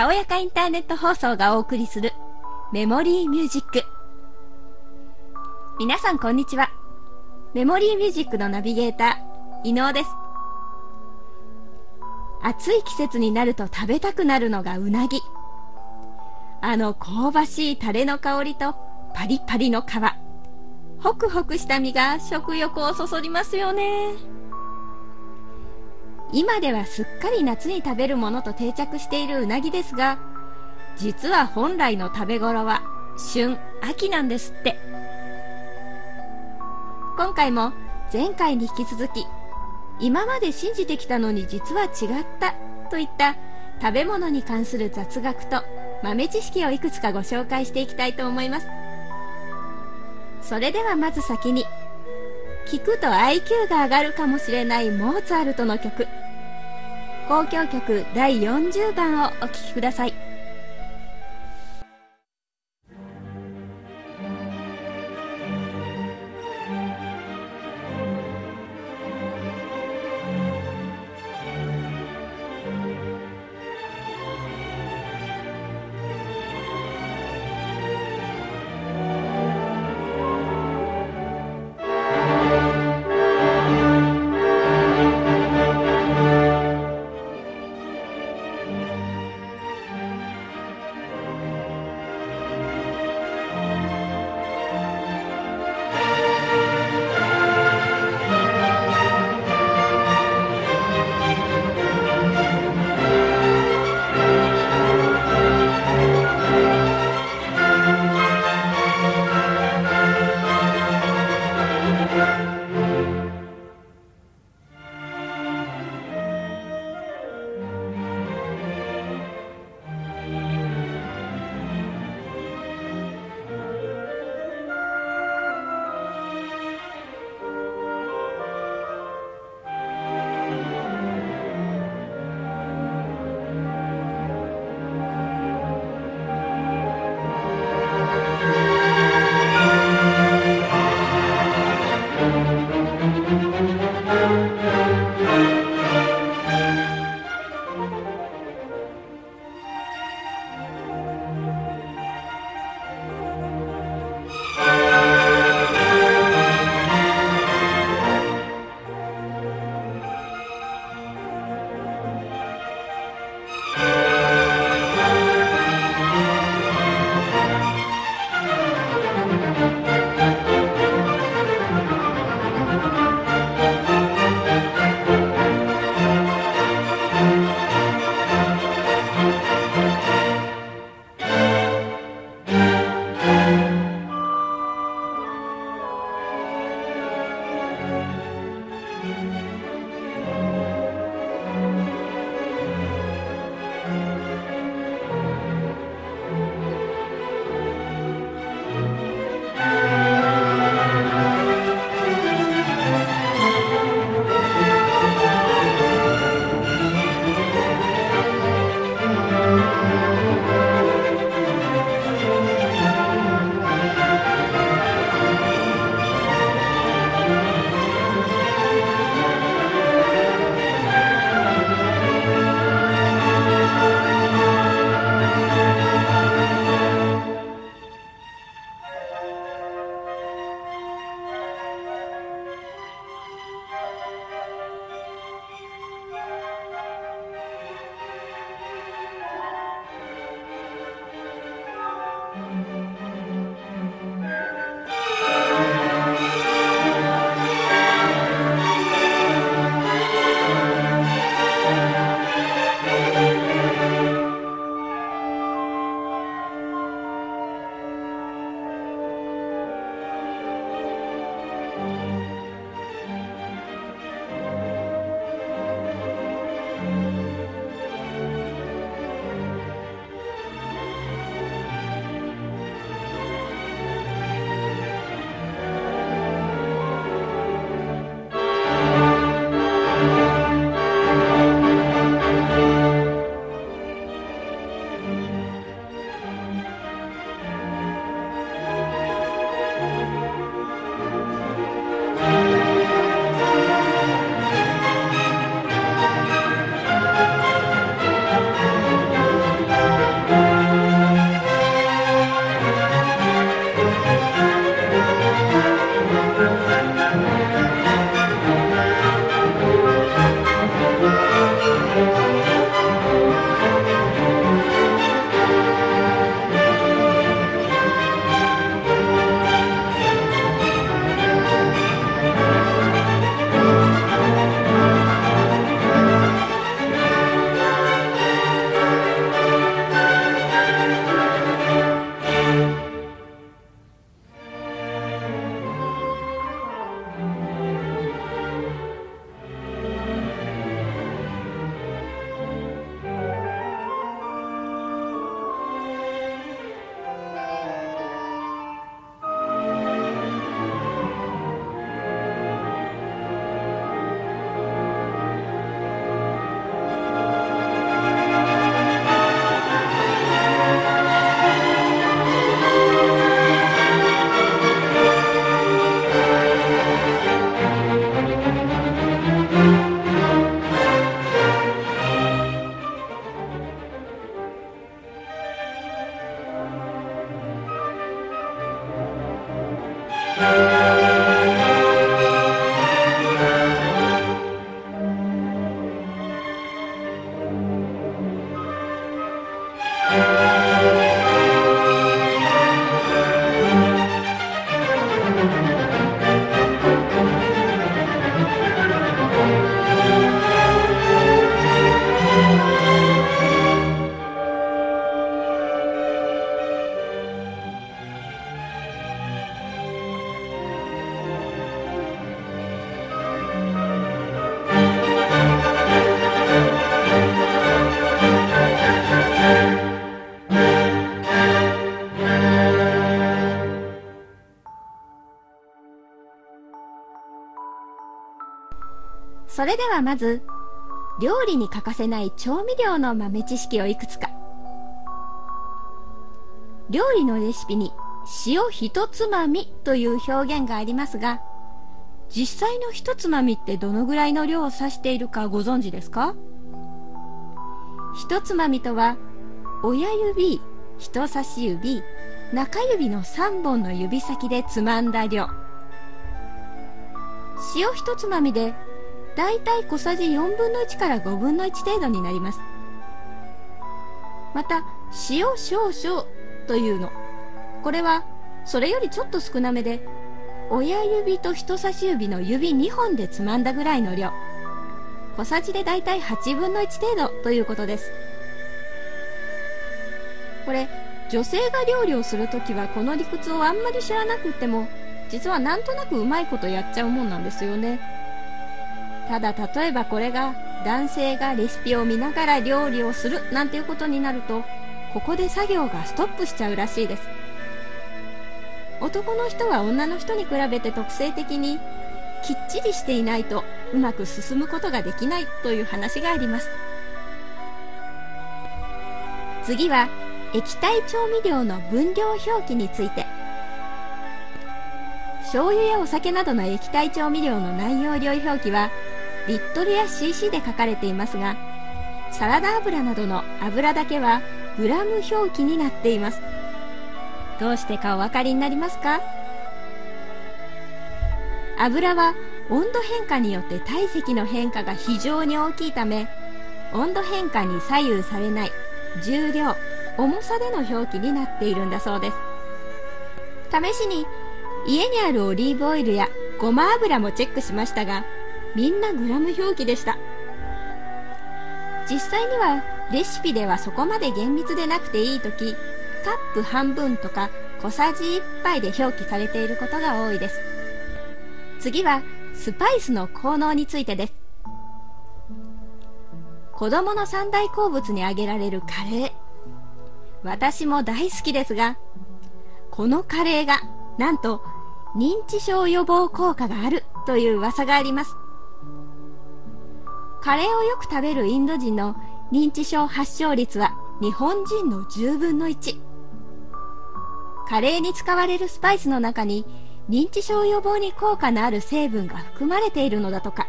たおやかインターネット放送がお送りするメモリーミュージック。皆さんこんにちは。メモリーミュージックのナビゲーター、伊能です。暑い季節になると食べたくなるのがうなぎ。あの香ばしいタレの香りとパリパリの皮。ホクホクした身が食欲をそそりますよね。今ではすっかり夏に食べるものと定着しているうなぎですが実は本来の食べ頃は旬秋なんですって。今回も前回に引き続き今まで信じてきたのに実は違ったといった食べ物に関する雑学と豆知識をいくつかご紹介していきたいと思います。それではまず先に聞くと IQ が上がるかもしれないモーツァルトの曲。交響曲第40番をお聴きください。それではまず料理に欠かせない調味料の豆知識をいくつか。料理のレシピに塩一つまみという表現がありますが実際の一つまみってどのぐらいの量を指しているかご存知ですか？一つまみとは親指人差し指中指の3本の指先でつまんだ量。塩一つまみでだいたい小さじ4分の1から5分の1程度になります。また塩少々というの。これはそれよりちょっと少なめで親指と人差し指の指2本でつまんだぐらいの量。小さじでだいたい8分の1程度ということです。これ女性が料理をするときはこの理屈をあんまり知らなくても実はなんとなくうまいことやっちゃうもんなんですよね。ただ例えばこれが男性がレシピを見ながら料理をするなんていうことになるとここで作業がストップしちゃうらしいです。男の人は女の人に比べて特性的にきっちりしていないとうまく進むことができないという話があります。次は液体調味料の分量表記について。醤油やお酒などの液体調味料の内容量表記はリットルや cc で書かれていますがサラダ油などの油だけはグラム表記になっています。どうしてかお分かりになりますか？油は温度変化によって体積の変化が非常に大きいため温度変化に左右されない重量重さでの表記になっているんだそうです。試しに家にあるオリーブオイルやごま油もチェックしましたがみんなグラム表記でした。実際にはレシピではそこまで厳密でなくていい時カップ半分とか小さじ1杯で表記されていることが多いです。次はスパイスの効能についてです。子供の三大好物に挙げられるカレー。私も大好きですがこのカレーがなんと認知症予防効果があるという噂があります。カレーをよく食べるインド人の認知症発症率は日本人の10分の1カレーに使われるスパイスの中に認知症予防に効果のある成分が含まれているのだとか。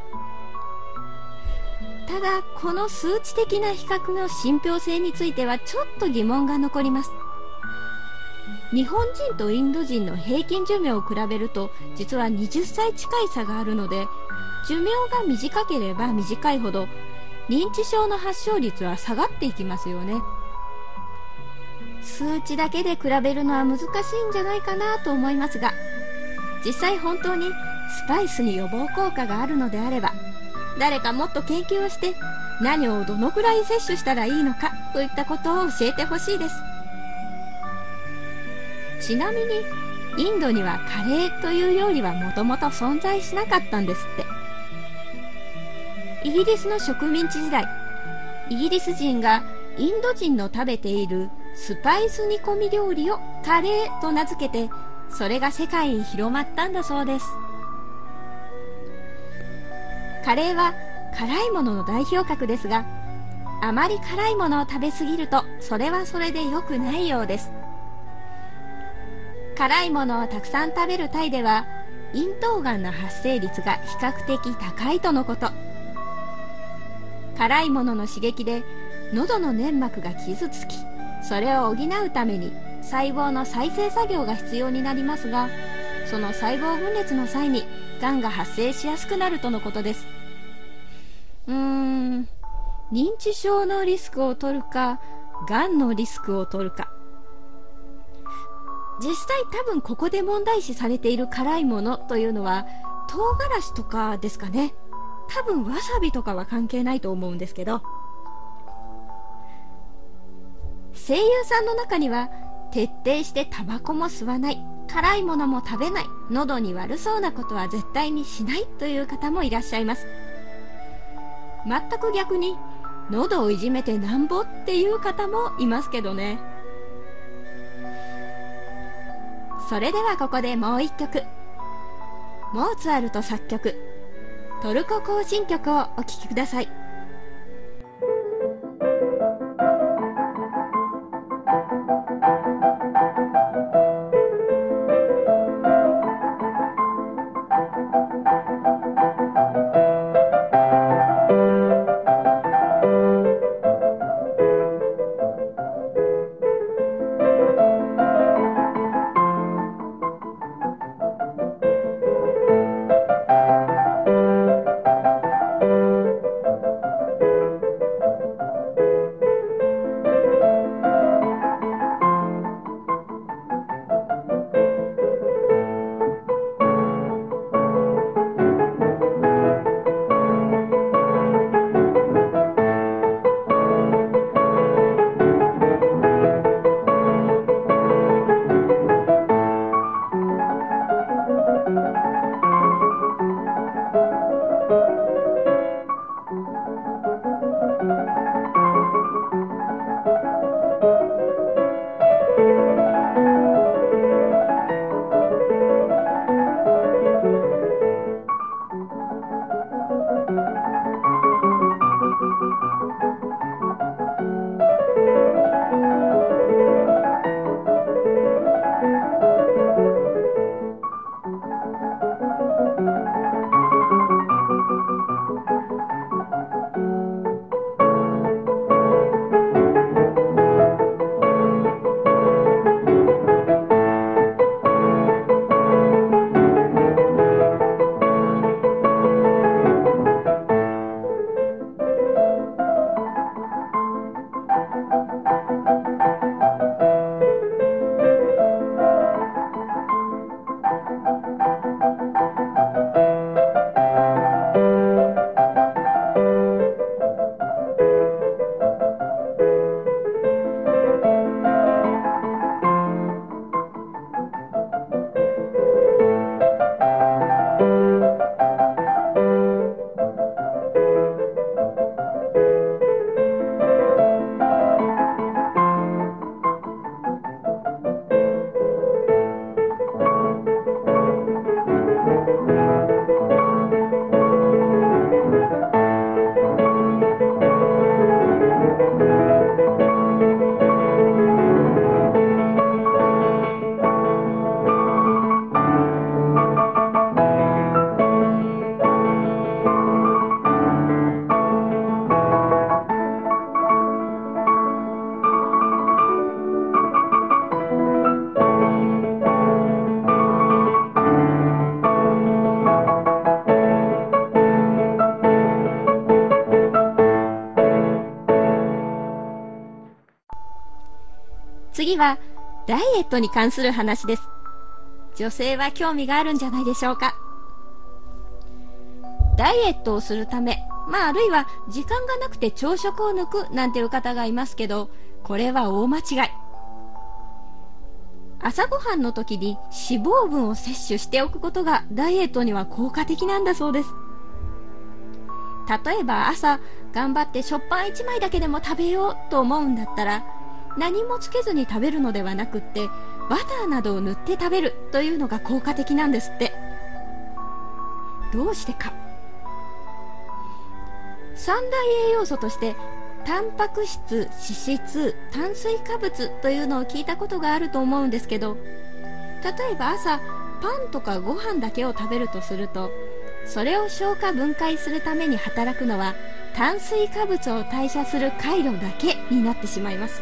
ただこの数値的な比較の信憑性についてはちょっと疑問が残ります。日本人とインド人の平均寿命を比べると実は20歳近い差があるので寿命が短ければ短いほど認知症の発症率は下がっていきますよね。数値だけで比べるのは難しいんじゃないかなと思いますが実際本当にスパイスに予防効果があるのであれば誰かもっと研究をして何をどのくらい摂取したらいいのかといったことを教えてほしいです。ちなみにインドにはカレーという料理はもともと存在しなかったんですって。イギリスの植民地時代。イギリス人がインド人の食べているスパイス煮込み料理をカレーと名付けてそれが世界に広まったんだそうです。カレーは辛いものの代表格ですがあまり辛いものを食べ過ぎるとそれはそれで良くないようです。辛いものをたくさん食べるタイでは咽頭がんの発生率が比較的高いとのこと。辛いものの刺激で喉の粘膜が傷つきそれを補うために細胞の再生作業が必要になりますがその細胞分裂の際にがんが発生しやすくなるとのことです。うーん認知症のリスクを取るかがんのリスクを取るか。実際多分ここで問題視されている辛いものというのは唐辛子とかですかね。多分わさびとかは関係ないと思うんですけど。声優さんの中には徹底してタバコも吸わない辛いものも食べない喉に悪そうなことは絶対にしないという方もいらっしゃいます。全く逆に喉をいじめてなんぼっていう方もいますけどね。それではここでもう一曲。モーツァルト作曲。トルコ行進曲をお聴きください。はダイエットに関する話です。女性は興味があるんじゃないでしょうか。ダイエットをするためまああるいは時間がなくて朝食を抜くなんていう方がいますけどこれは大間違い。朝ごはんの時に脂肪分を摂取しておくことがダイエットには効果的なんだそうです。例えば朝頑張って食パン1枚だけでも食べようと思うんだったら何もつけずに食べるのではなくってバターなどを塗って食べるというのが効果的なんですって。どうしてか。三大栄養素としてタンパク質脂質炭水化物というのを聞いたことがあると思うんですけど例えば朝パンとかご飯だけを食べるとするとそれを消化分解するために働くのは炭水化物を代謝する回路だけになってしまいます。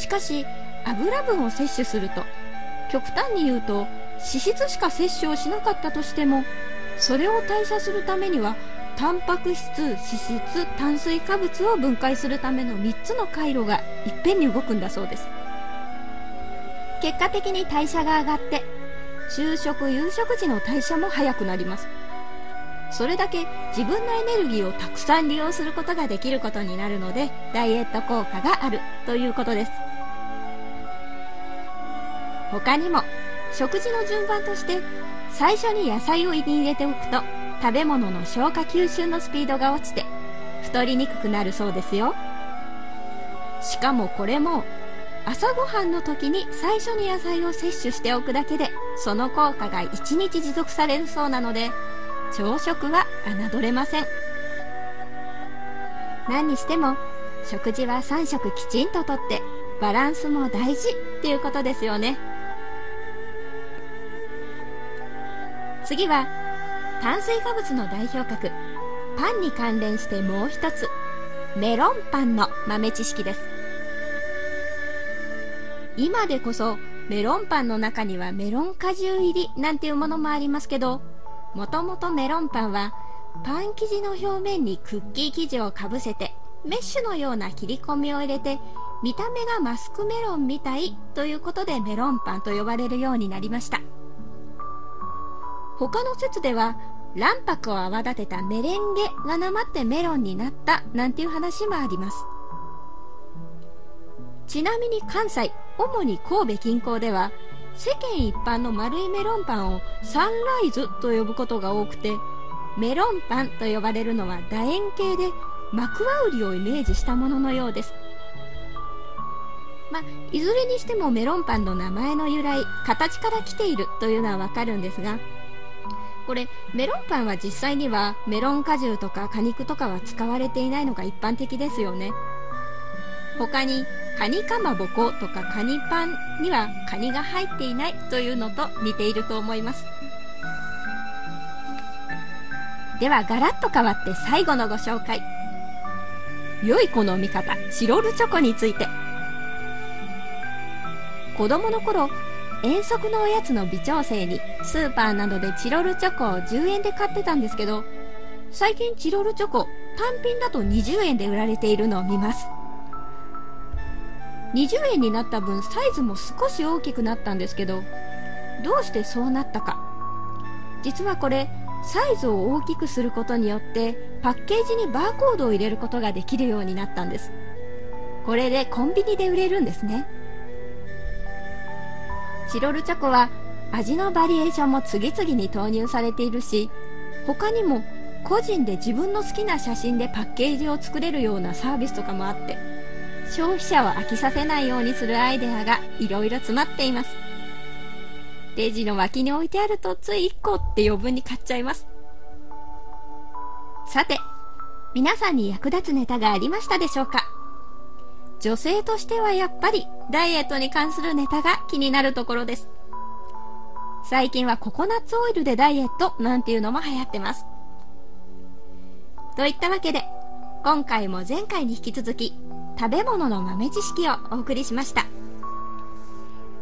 しかし油分を摂取すると極端に言うと脂質しか摂取をしなかったとしてもそれを代謝するためにはタンパク質脂質炭水化物を分解するための3つの回路がいっぺんに動くんだそうです。結果的に代謝が上がって昼食夕食時の代謝も早くなります。それだけ自分のエネルギーをたくさん利用することができることになるのでダイエット効果があるということです。他にも食事の順番として最初に野菜を胃に入れておくと食べ物の消化吸収のスピードが落ちて太りにくくなるそうですよ。しかもこれも朝ごはんの時に最初に野菜を摂取しておくだけでその効果が1日持続されるそうなので朝食は侮れません。何にしても食事は3食きちんととってバランスも大事っていうことですよね。次は炭水化物の代表格パンに関連してもう一つメロンパンの豆知識です。今でこそメロンパンの中にはメロン果汁入りなんていうものもありますけどもともとメロンパンはパン生地の表面にクッキー生地をかぶせてメッシュのような切り込みを入れて見た目がマスクメロンみたいということでメロンパンと呼ばれるようになりました。他の説では卵白を泡立てたメレンゲがなまってメロンになったなんていう話もあります。ちなみに関西主に神戸近郊では世間一般の丸いメロンパンをサンライズと呼ぶことが多くてメロンパンと呼ばれるのは楕円形で幕輪売りをイメージしたもののようです。まあ、いずれにしてもメロンパンの名前の由来形から来ているというのはわかるんですがこれメロンパンは実際にはメロン果汁とか果肉とかは使われていないのが一般的ですよね。他にカニかまぼことかカニパンにはカニが入っていないというのと似ていると思います。ではガラッと変わって最後のご紹介。良い子の味方チロルチョコについて。子供の頃遠足のおやつの微調整にスーパーなどでチロルチョコを10円で買ってたんですけど最近チロルチョコ単品だと20円で売られているのを見ます。20円になった分サイズも少し大きくなったんですけどどうしてそうなったか。実はこれサイズを大きくすることによってパッケージにバーコードを入れることができるようになったんです。これでコンビニで売れるんですね。チロルチョコは味のバリエーションも次々に投入されているし他にも個人で自分の好きな写真でパッケージを作れるようなサービスとかもあって消費者を飽きさせないようにするアイデアがいろいろ詰まっています。レジの脇に置いてあるとつい1個って余分に買っちゃいます。さて皆さんに役立つネタがありましたでしょうか？女性としてはやっぱりダイエットに関するネタが気になるところです。最近はココナッツオイルでダイエットなんていうのも流行ってます。といったわけで今回も前回に引き続き食べ物の豆知識をお送りしました。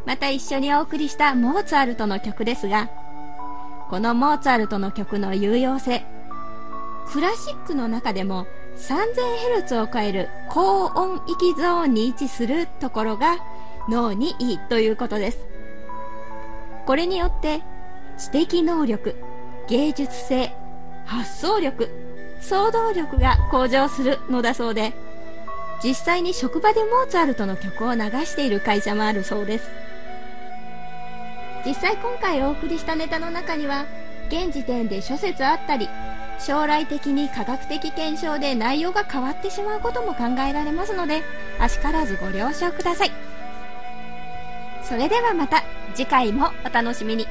また一緒にお送りしたモーツァルトの曲ですがこのモーツァルトの曲の有用性クラシックの中でも 3000Hz を超える高音域ゾーンに位置するところが脳にいいということです。これによって知的能力芸術性発想力想像力が向上するのだそうで実際に職場でモーツァルトの曲を流している会社もあるそうです。実際今回お送りしたネタの中には現時点で諸説あったり将来的に科学的検証で内容が変わってしまうことも考えられますのであしからずご了承ください。それではまた次回もお楽しみに。